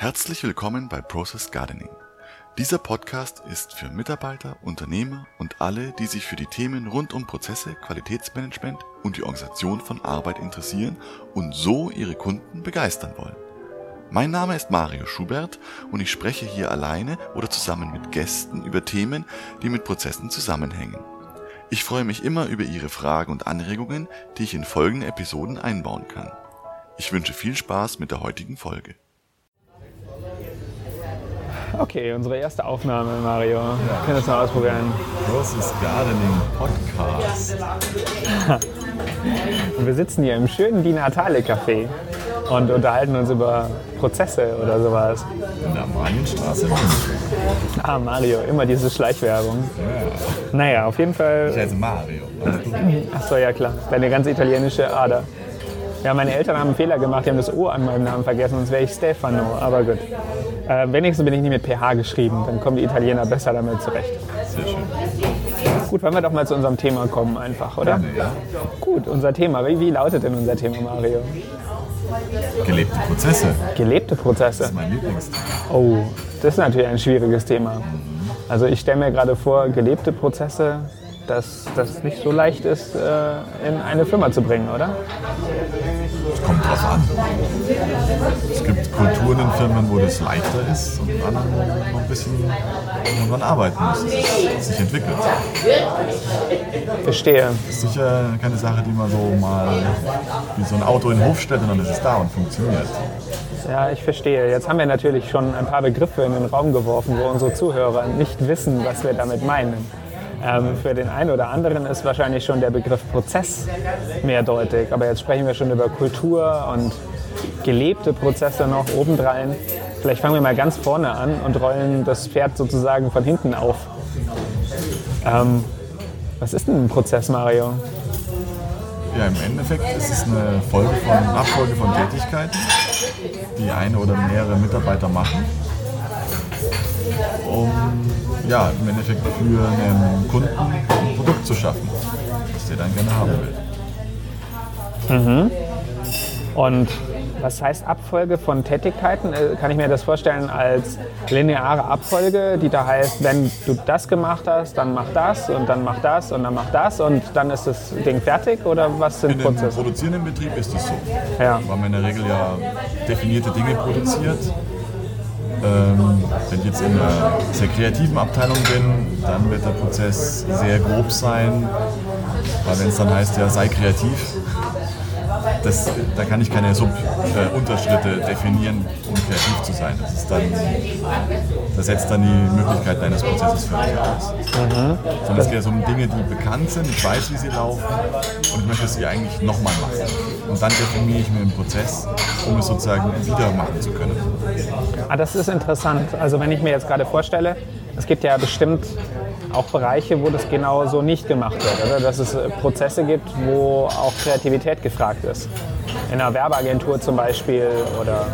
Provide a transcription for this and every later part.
Herzlich willkommen bei Process Gardening. Dieser Podcast ist für Mitarbeiter, Unternehmer und alle, die sich für die Themen rund um Prozesse, Qualitätsmanagement und die Organisation von Arbeit interessieren und so ihre Kunden begeistern wollen. Mein Name ist Mario Schubert und ich spreche hier alleine oder zusammen mit Gästen über Themen, die mit Prozessen zusammenhängen. Ich freue mich immer über Ihre Fragen und Anregungen, die ich in folgende Episoden einbauen kann. Ich wünsche viel Spaß mit der heutigen Folge. Okay, unsere erste Aufnahme, Mario. Ja. Können wir das mal ausprobieren? Process Gardening Podcast. und wir sitzen hier im schönen Di Natale Café und unterhalten uns über Prozesse oder sowas. In der Marienstraße Ah, Mario, immer diese Schleichwerbung. Ja. Naja, auf jeden Fall. Ich heiße Mario. Achso, ja klar. Deine ganz italienische Ader. Ja, meine Eltern haben einen Fehler gemacht, die haben das O an meinem Namen vergessen, sonst wäre ich Stefano, aber gut. Äh, wenigstens bin ich nicht mit PH geschrieben, dann kommen die Italiener besser damit zurecht. Sehr schön. Gut, wollen wir doch mal zu unserem Thema kommen einfach, oder? Gerne, ja. Gut, unser Thema. Wie, wie lautet denn unser Thema, Mario? Gelebte Prozesse. Gelebte Prozesse. Das ist mein Lieblingsthema. Oh, das ist natürlich ein schwieriges Thema. Also ich stelle mir gerade vor, gelebte Prozesse, dass das nicht so leicht ist, äh, in eine Firma zu bringen, oder? Es kommt drauf an. Es gibt Kulturen in Firmen, wo das leichter ist und anderen noch ein bisschen man arbeiten muss, dass es sich entwickelt. Verstehe. Das ist sicher keine Sache, die man so mal wie so ein Auto in den Hof stellt und dann ist es da und funktioniert. Ja, ich verstehe. Jetzt haben wir natürlich schon ein paar Begriffe in den Raum geworfen, wo unsere Zuhörer nicht wissen, was wir damit meinen. Ähm, für den einen oder anderen ist wahrscheinlich schon der Begriff Prozess mehrdeutig. Aber jetzt sprechen wir schon über Kultur und gelebte Prozesse noch obendrein. Vielleicht fangen wir mal ganz vorne an und rollen das Pferd sozusagen von hinten auf. Ähm, was ist denn ein Prozess, Mario? Ja, im Endeffekt ist es eine Folge von, Abfolge von Tätigkeiten, die eine oder mehrere Mitarbeiter machen, um ja, im Endeffekt für einen Kunden ein Produkt zu schaffen, das der dann gerne haben will. Mhm. Und was heißt Abfolge von Tätigkeiten? Äh, kann ich mir das vorstellen als lineare Abfolge, die da heißt, wenn du das gemacht hast, dann mach das und dann mach das und dann mach das und dann ist das Ding fertig oder was sind in Prozesse? In produzierenden Betrieb ist es so, ja. weil man in der Regel ja definierte Dinge produziert ähm, wenn ich jetzt in einer sehr kreativen Abteilung bin, dann wird der Prozess sehr grob sein, weil wenn es dann heißt, ja, sei kreativ, das, da kann ich keine Sub-Unterschritte definieren, um kreativ zu sein. Das, ist dann, das setzt dann die Möglichkeit deines Prozesses völlig aus. Mhm. Sondern es geht um Dinge, die bekannt sind, ich weiß, wie sie laufen und ich möchte sie eigentlich nochmal machen. Und dann definiere ich mir einen Prozess, um es sozusagen wieder machen zu können. Ah, das ist interessant. Also wenn ich mir jetzt gerade vorstelle, es gibt ja bestimmt auch Bereiche, wo das genau so nicht gemacht wird. Oder? Dass es äh, Prozesse gibt, wo auch Kreativität gefragt ist. In einer Werbeagentur zum Beispiel oder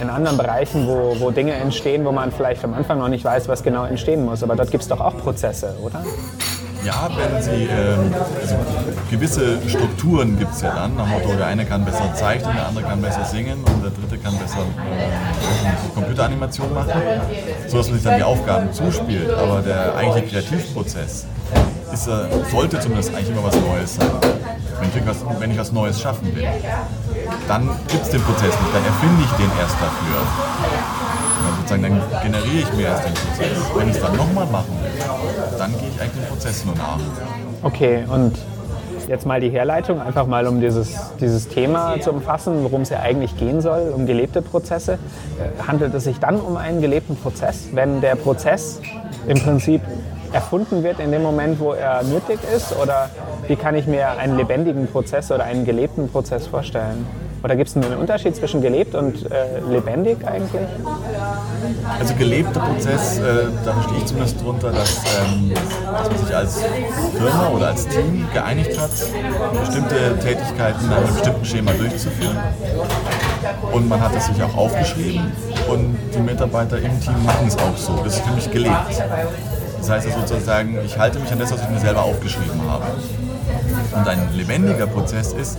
in anderen Bereichen, wo, wo Dinge entstehen, wo man vielleicht am Anfang noch nicht weiß, was genau entstehen muss. Aber dort gibt es doch auch Prozesse, oder? Ja, wenn sie ähm, also gewisse Strukturen gibt es ja dann, nach Motto, der eine kann besser zeichnen, der andere kann besser singen und der dritte kann besser äh, Computeranimation machen, sodass man sich dann die Aufgaben zuspielt. Aber der eigentliche Kreativprozess ist, äh, sollte zumindest eigentlich immer was Neues sein. Wenn ich, was, wenn ich was Neues schaffen will, dann gibt es den Prozess nicht, dann erfinde ich den erst dafür. Sozusagen, dann generiere ich mir erst den Prozess. Wenn ich es dann nochmal machen will, dann gehe ich eigentlich dem Prozess nur nach. Okay, und jetzt mal die Herleitung, einfach mal um dieses, dieses Thema zu umfassen, worum es ja eigentlich gehen soll, um gelebte Prozesse. Äh, handelt es sich dann um einen gelebten Prozess, wenn der Prozess im Prinzip erfunden wird in dem Moment, wo er nötig ist? Oder wie kann ich mir einen lebendigen Prozess oder einen gelebten Prozess vorstellen? Oder gibt es einen Unterschied zwischen gelebt und äh, lebendig eigentlich? Also gelebter Prozess, äh, da verstehe ich zumindest darunter, dass, ähm, dass man sich als Firma oder als Team geeinigt hat, bestimmte Tätigkeiten nach einem bestimmten Schema durchzuführen. Und man hat es sich auch aufgeschrieben und die Mitarbeiter im Team machen es auch so. Das ist für mich gelebt. Das heißt also sozusagen, ich halte mich an das, was ich mir selber aufgeschrieben habe. Und ein lebendiger Prozess ist,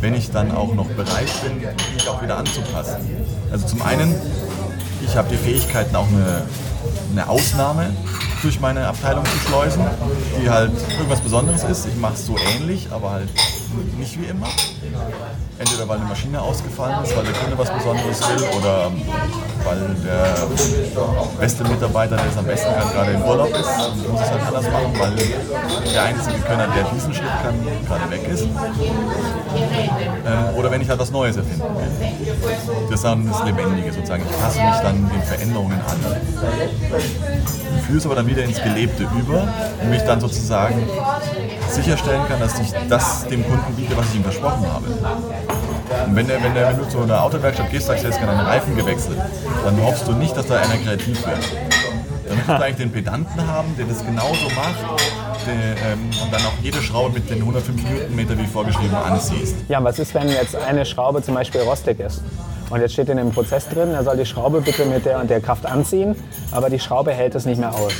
wenn ich dann auch noch bereit bin, mich auch wieder anzupassen. Also zum einen ich habe die Fähigkeiten, auch eine, eine Ausnahme durch meine Abteilung zu schleusen, die halt irgendwas Besonderes ist. Ich mache es so ähnlich, aber halt nicht wie immer. Entweder weil eine Maschine ausgefallen ist, weil der Kunde was Besonderes will oder weil der beste Mitarbeiter, der es am besten kann, gerade im Urlaub ist und muss es halt anders machen, weil der einzige Könner, der diesen Schritt kann, gerade weg ist. Ähm, oder wenn ich halt was Neues erfinden will. Das ist dann das Lebendige sozusagen. Ich passe mich dann den Veränderungen an. Führe es aber dann wieder ins Gelebte über und mich dann sozusagen sicherstellen kann, dass ich das dem Kunden biete, was ich ihm versprochen habe. Und wenn, der, wenn, der, wenn du zu einer Autowerkstatt gehst, sagst, du jetzt gerne einen Reifen gewechselt, dann hoffst du nicht, dass da einer kreativ wird. Dann möchtest du eigentlich den Pedanten haben, der das genauso macht der, ähm, und dann auch jede Schraube mit den 105 Newtonmeter wie vorgeschrieben anziehst. Ja, was ist, wenn jetzt eine Schraube zum Beispiel rostig ist? Und jetzt steht in dem Prozess drin, er soll die Schraube bitte mit der und der Kraft anziehen, aber die Schraube hält es nicht mehr aus.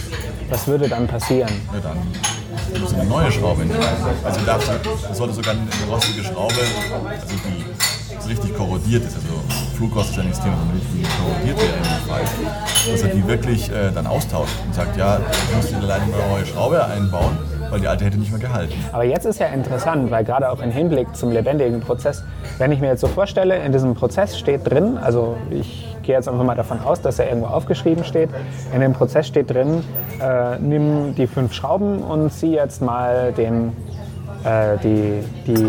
Was würde dann passieren? Ja, dann muss eine neue Schraube nehmen. Also darfst sollte sogar eine rostige Schraube, also die so richtig korrodiert ist, also Flugrost ist ja nichts Thema, die korrodiert wäre dem Fall, dass er die wirklich äh, dann austauscht und sagt, ja, ich muss dir leider eine neue Schraube einbauen, weil die alte hätte nicht mehr gehalten. Aber jetzt ist ja interessant, weil gerade auch im Hinblick zum lebendigen Prozess, wenn ich mir jetzt so vorstelle, in diesem Prozess steht drin, also ich gehe jetzt einfach mal davon aus, dass er irgendwo aufgeschrieben steht, in dem Prozess steht drin, äh, nimm die fünf Schrauben und zieh jetzt mal den, äh, die, die,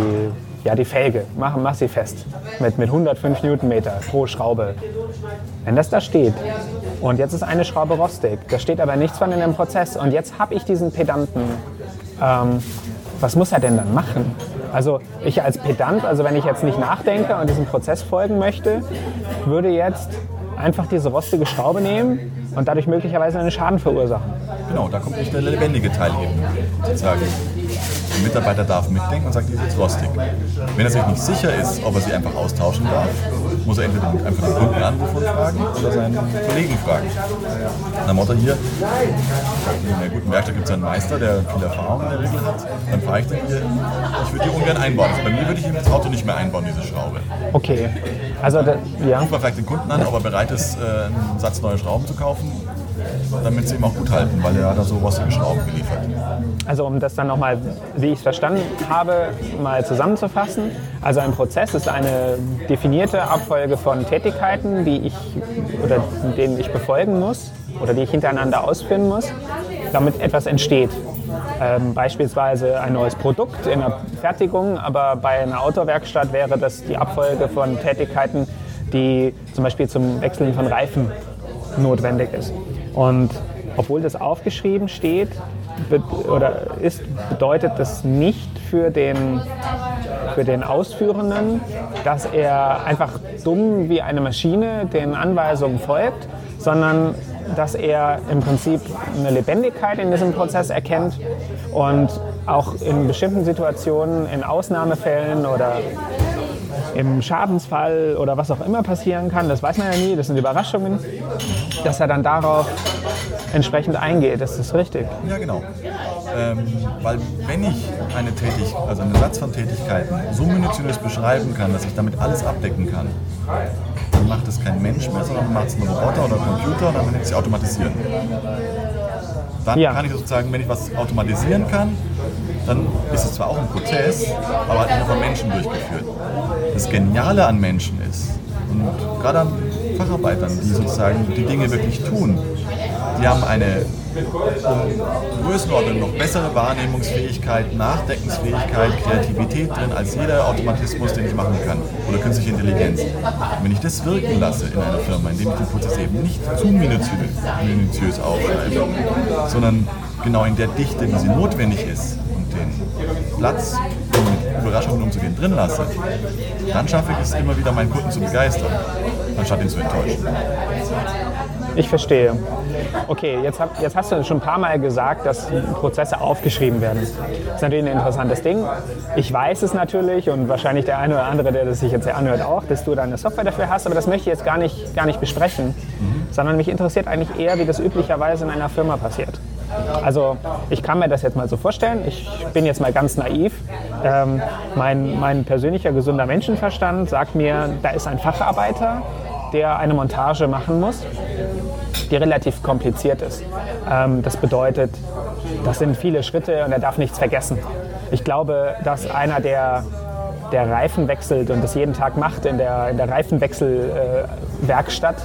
ja, die Felge, mach, mach sie fest mit, mit 105 Newtonmeter pro Schraube. Wenn das da steht und jetzt ist eine Schraube rostig, da steht aber nichts von in dem Prozess und jetzt habe ich diesen Pedanten ähm, was muss er denn dann machen? Also ich als Pedant, also wenn ich jetzt nicht nachdenke und diesem Prozess folgen möchte, würde jetzt einfach diese rostige Schraube nehmen und dadurch möglicherweise einen Schaden verursachen. Genau, da kommt nicht der lebendige Teil eben sozusagen. Der Mitarbeiter darf mitdenken und sagt, die ist jetzt rostig. Wenn er sich nicht sicher ist, ob er sie einfach austauschen darf, muss er entweder einfach den Kunden anrufen und fragen oder seinen Kollegen fragen. Nach Motto hier, in einer guten Werkstatt gibt es einen Meister, der viel Erfahrung in der Regel hat. Dann frage ich den hier, ich würde die ungern einbauen. Also bei mir würde ich das Auto nicht mehr einbauen, diese Schraube. Okay. Also, da, ja. Ruft man vielleicht den Kunden an, ob er bereit ist, äh, einen Satz neue Schrauben zu kaufen damit sie ihm auch gut halten, weil er hat da so rostige Schrauben geliefert. Also um das dann nochmal, wie ich es verstanden habe, mal zusammenzufassen. Also ein Prozess ist eine definierte Abfolge von Tätigkeiten, die ich oder denen ich befolgen muss oder die ich hintereinander ausführen muss, damit etwas entsteht. Ähm, beispielsweise ein neues Produkt in der Fertigung, aber bei einer Autowerkstatt wäre das die Abfolge von Tätigkeiten, die zum Beispiel zum Wechseln von Reifen notwendig ist. Und obwohl das aufgeschrieben steht oder ist, bedeutet das nicht für den, für den Ausführenden, dass er einfach dumm wie eine Maschine den Anweisungen folgt, sondern dass er im Prinzip eine Lebendigkeit in diesem Prozess erkennt und auch in bestimmten Situationen, in Ausnahmefällen oder im Schadensfall oder was auch immer passieren kann, das weiß man ja nie, das sind Überraschungen, dass er dann darauf entsprechend eingeht. Das ist richtig. Ja, genau. Ähm, weil wenn ich eine Tätigkeit, also einen Satz von Tätigkeiten so minutiös beschreiben kann, dass ich damit alles abdecken kann, dann macht es kein Mensch mehr, sondern macht es ein Roboter oder ein Computer und dann kann ich sie automatisieren. Dann ja. kann ich sozusagen, wenn ich was automatisieren kann, dann ist es zwar auch ein Prozess, aber halt nur von Menschen durchgeführt. Das Geniale an Menschen ist, und gerade an Facharbeitern, die sozusagen die Dinge wirklich tun, die haben eine Größenordnung noch bessere Wahrnehmungsfähigkeit, Nachdenkensfähigkeit, Kreativität drin als jeder Automatismus, den ich machen kann oder künstliche Intelligenz. Und wenn ich das wirken lasse in einer Firma, indem ich den Prozess eben nicht zu minutiös, aufschreibe, sondern genau in der Dichte, wie sie notwendig ist Platz, um mit Überraschungen umzugehen, drin lasse, dann schaffe ich es immer wieder, meinen Kunden zu begeistern, anstatt ihn zu enttäuschen. Ich verstehe. Okay, jetzt, hab, jetzt, hast du schon ein paar Mal gesagt, dass Prozesse aufgeschrieben werden. Das ist natürlich ein interessantes Ding. Ich weiß es natürlich und wahrscheinlich der eine oder andere, der das sich jetzt hier anhört, auch, dass du deine Software dafür hast, aber das möchte ich jetzt gar nicht, gar nicht besprechen, mhm. sondern mich interessiert eigentlich eher, wie das üblicherweise in einer Firma passiert. Also ich kann mir das jetzt mal so vorstellen. Ich bin jetzt mal ganz naiv. Ähm, mein, mein persönlicher gesunder Menschenverstand sagt mir, da ist ein Facharbeiter, der eine Montage machen muss, die relativ kompliziert ist. Ähm, das bedeutet, das sind viele Schritte und er darf nichts vergessen. Ich glaube, dass einer, der, der Reifen wechselt und das jeden Tag macht in der, in der Reifenwechselwerkstatt,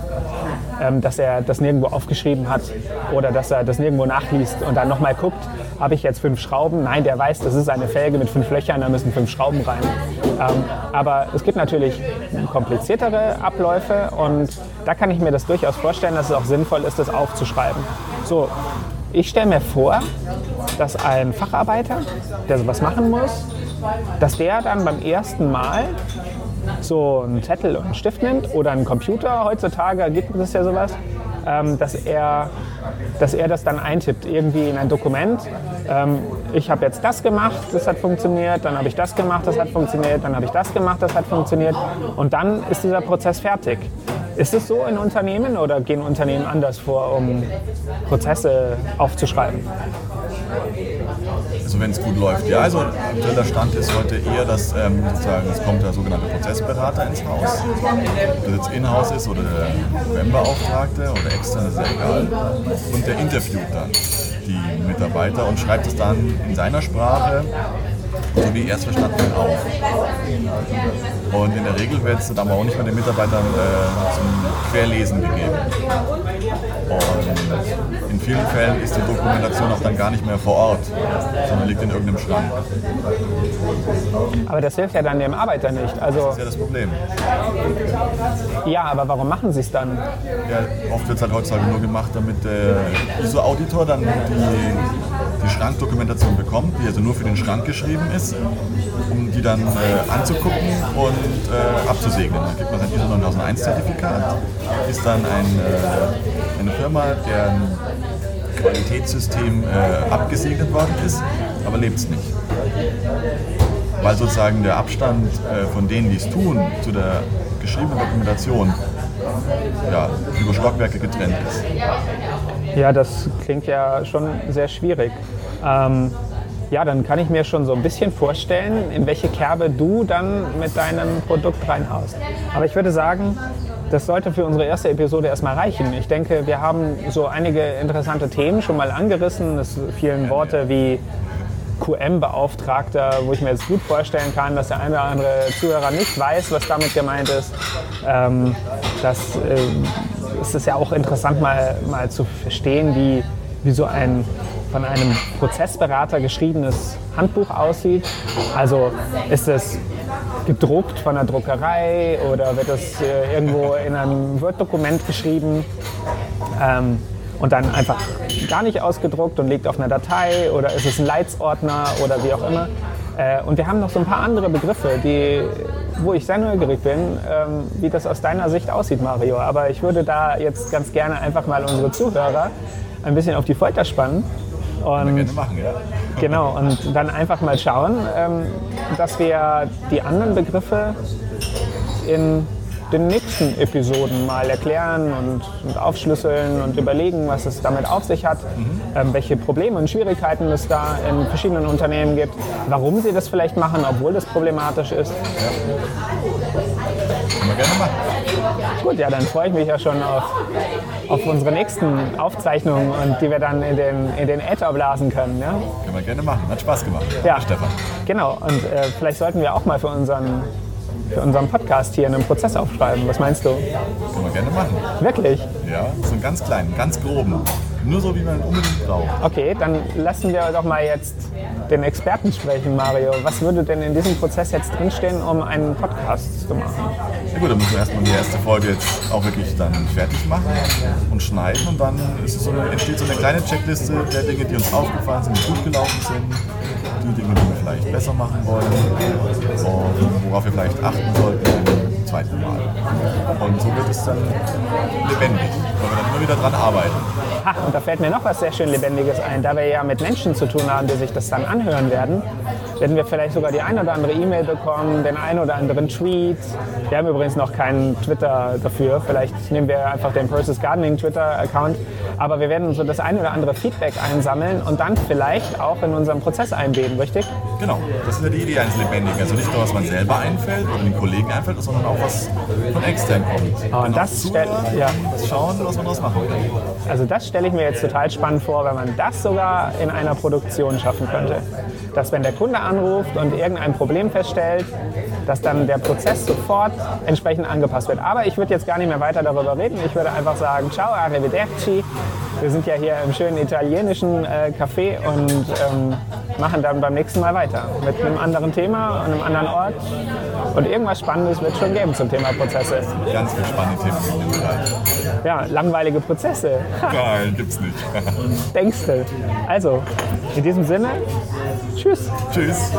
ähm, dass er das nirgendwo aufgeschrieben hat oder dass er das nirgendwo nachliest und dann nochmal guckt, habe ich jetzt fünf Schrauben? Nein, der weiß, das ist eine Felge mit fünf Löchern, da müssen fünf Schrauben rein. Ähm, aber es gibt natürlich kompliziertere Abläufe und da kann ich mir das durchaus vorstellen, dass es auch sinnvoll ist, das aufzuschreiben. So, ich stelle mir vor, dass ein Facharbeiter, der sowas machen muss, dass der dann beim ersten Mal so einen Zettel und einen Stift nimmt oder einen Computer, heutzutage gibt es ja sowas, ähm, dass, er, dass er das dann eintippt, irgendwie in ein Dokument. Ähm, ich habe jetzt das gemacht, das hat funktioniert, dann habe ich das gemacht, das hat funktioniert, dann habe ich das gemacht, das hat funktioniert und dann ist dieser Prozess fertig. Ist es so in Unternehmen oder gehen Unternehmen anders vor, um Prozesse aufzuschreiben? Also wenn es gut läuft, ja. Also aktueller Stand ist heute eher, dass ähm, sozusagen es kommt der sogenannte Prozessberater ins Haus. Ob das jetzt in-house ist oder der WEM-Beauftragte oder extern, ist ja egal. Und der interviewt dann die Mitarbeiter und schreibt es dann in seiner Sprache so wie er es verstanden auf. Und in der Regel wird es dann aber auch nicht mehr den Mitarbeitern äh, zum Querlesen gegeben. Und in vielen Fällen ist die Dokumentation auch dann gar nicht mehr vor Ort, sondern liegt in irgendeinem Schrank. Aber das hilft ja dann dem Arbeiter nicht. Also das ist ja das Problem. Ja, aber warum machen sie es dann? Ja, oft wird es halt heutzutage nur gemacht, damit der ISO-Auditor dann die, die Schrankdokumentation bekommt, die also nur für den Schrank geschrieben ist, um die dann äh, anzugucken und äh, abzusegnen. Dann kriegt man sein ISO 9001-Zertifikat, ist dann ein, äh, eine Firma, deren Qualitätssystem äh, abgesegnet worden ist, aber lebt es nicht. Weil sozusagen der Abstand äh, von denen, die es tun, zu der geschriebenen Dokumentation ja, über Stockwerke getrennt ist. Ja, das klingt ja schon sehr schwierig. Ähm, ja, dann kann ich mir schon so ein bisschen vorstellen, in welche Kerbe du dann mit deinem Produkt reinhaust. Aber ich würde sagen, das sollte für unsere erste Episode erstmal reichen. Ich denke, wir haben so einige interessante Themen schon mal angerissen. Es fielen Worte wie QM-Beauftragter, wo ich mir jetzt gut vorstellen kann, dass der eine oder andere Zuhörer nicht weiß, was damit gemeint ist. Ähm, das äh, ist es ja auch interessant, mal, mal zu verstehen, wie, wie so ein von einem Prozessberater geschriebenes Handbuch aussieht. Also ist es gedruckt von der Druckerei oder wird es äh, irgendwo in einem Word-Dokument geschrieben ähm, und dann einfach gar nicht ausgedruckt und liegt auf einer Datei oder ist es ein Leitsordner oder wie auch immer. Äh, und wir haben noch so ein paar andere Begriffe, die, wo ich sehr neugierig bin, ähm, wie das aus deiner Sicht aussieht, Mario. Aber ich würde da jetzt ganz gerne einfach mal unsere Zuhörer ein bisschen auf die Folter spannen und, machen, ja. Genau, und dann einfach mal schauen, ähm, dass wir die anderen Begriffe in den nächsten Episoden mal erklären und, und aufschlüsseln und überlegen, was es damit auf sich hat, mhm. ähm, welche Probleme und Schwierigkeiten es da in verschiedenen Unternehmen gibt, warum sie das vielleicht machen, obwohl das problematisch ist. Ja. Können wir gerne machen. Gut, ja, dann freue ich mich ja schon auf, auf unsere nächsten Aufzeichnungen und die wir dann in den, in den Äther blasen können. Ja? Können wir gerne machen. Hat Spaß gemacht. Ja, Stefan. Genau, und äh, vielleicht sollten wir auch mal für unseren für unseren Podcast hier einen Prozess aufschreiben. Was meinst du? Können wir gerne machen. Wirklich? Ja, so einen ganz kleinen, ganz groben. Nur so, wie man unbedingt braucht. Okay, dann lassen wir doch mal jetzt den Experten sprechen, Mario. Was würde denn in diesem Prozess jetzt drinstehen, um einen Podcast zu machen? Ja gut, dann müssen wir erstmal die erste Folge jetzt auch wirklich dann fertig machen und schneiden und dann so eine, entsteht so eine kleine Checkliste der Dinge, die uns aufgefallen sind, die gut gelaufen sind, die Dinge, die wir vielleicht besser machen wollen und worauf wir vielleicht achten sollten beim zweiten Mal. Und so wird es dann lebendig, weil wir dann immer wieder dran arbeiten. Ha, und da fällt mir noch was sehr schön Lebendiges ein. Da wir ja mit Menschen zu tun haben, die sich das dann anhören werden, werden wir vielleicht sogar die ein oder andere E-Mail bekommen, den ein oder anderen Tweet. Wir haben übrigens noch keinen Twitter dafür. Vielleicht nehmen wir einfach den Process Gardening Twitter-Account. Aber wir werden so das ein oder andere Feedback einsammeln und dann vielleicht auch in unserem Prozess einbeten, richtig? Genau, das ist ja die Idee eines Lebendigen. Also nicht nur, was man selber einfällt oder den Kollegen einfällt, sondern auch was von extern kommt. Oh, und das, stell, ja. Schauen, was man daraus machen kann. Also das stelle ich mir jetzt total spannend vor, wenn man das sogar in einer Produktion schaffen könnte. Dass wenn der Kunde anruft und irgendein Problem feststellt, dass dann der Prozess sofort entsprechend angepasst wird. Aber ich würde jetzt gar nicht mehr weiter darüber reden. Ich würde einfach sagen, ciao, arrivederci. Wir sind ja hier im schönen italienischen äh, Café und ähm, machen dann beim nächsten Mal weiter. Mit einem anderen Thema und einem anderen Ort. Und irgendwas Spannendes wird schon geben zum Thema Prozesse. Ganz viel spannende Themen in. Ja, langweilige Prozesse. Nein, gibt's nicht. Denkst du? Also, in diesem Sinne, tschüss. Tschüss.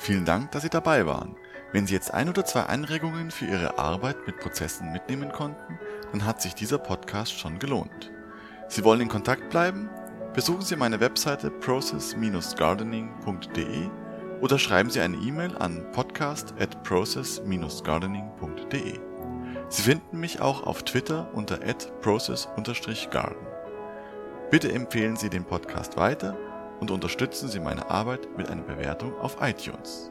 Vielen Dank, dass Sie dabei waren. Wenn Sie jetzt ein oder zwei Anregungen für Ihre Arbeit mit Prozessen mitnehmen konnten, dann hat sich dieser Podcast schon gelohnt. Sie wollen in Kontakt bleiben? Besuchen Sie meine Webseite process-gardening.de oder schreiben Sie eine E-Mail an podcast at process-gardening.de. Sie finden mich auch auf Twitter unter process-garden. Bitte empfehlen Sie den Podcast weiter und unterstützen Sie meine Arbeit mit einer Bewertung auf iTunes.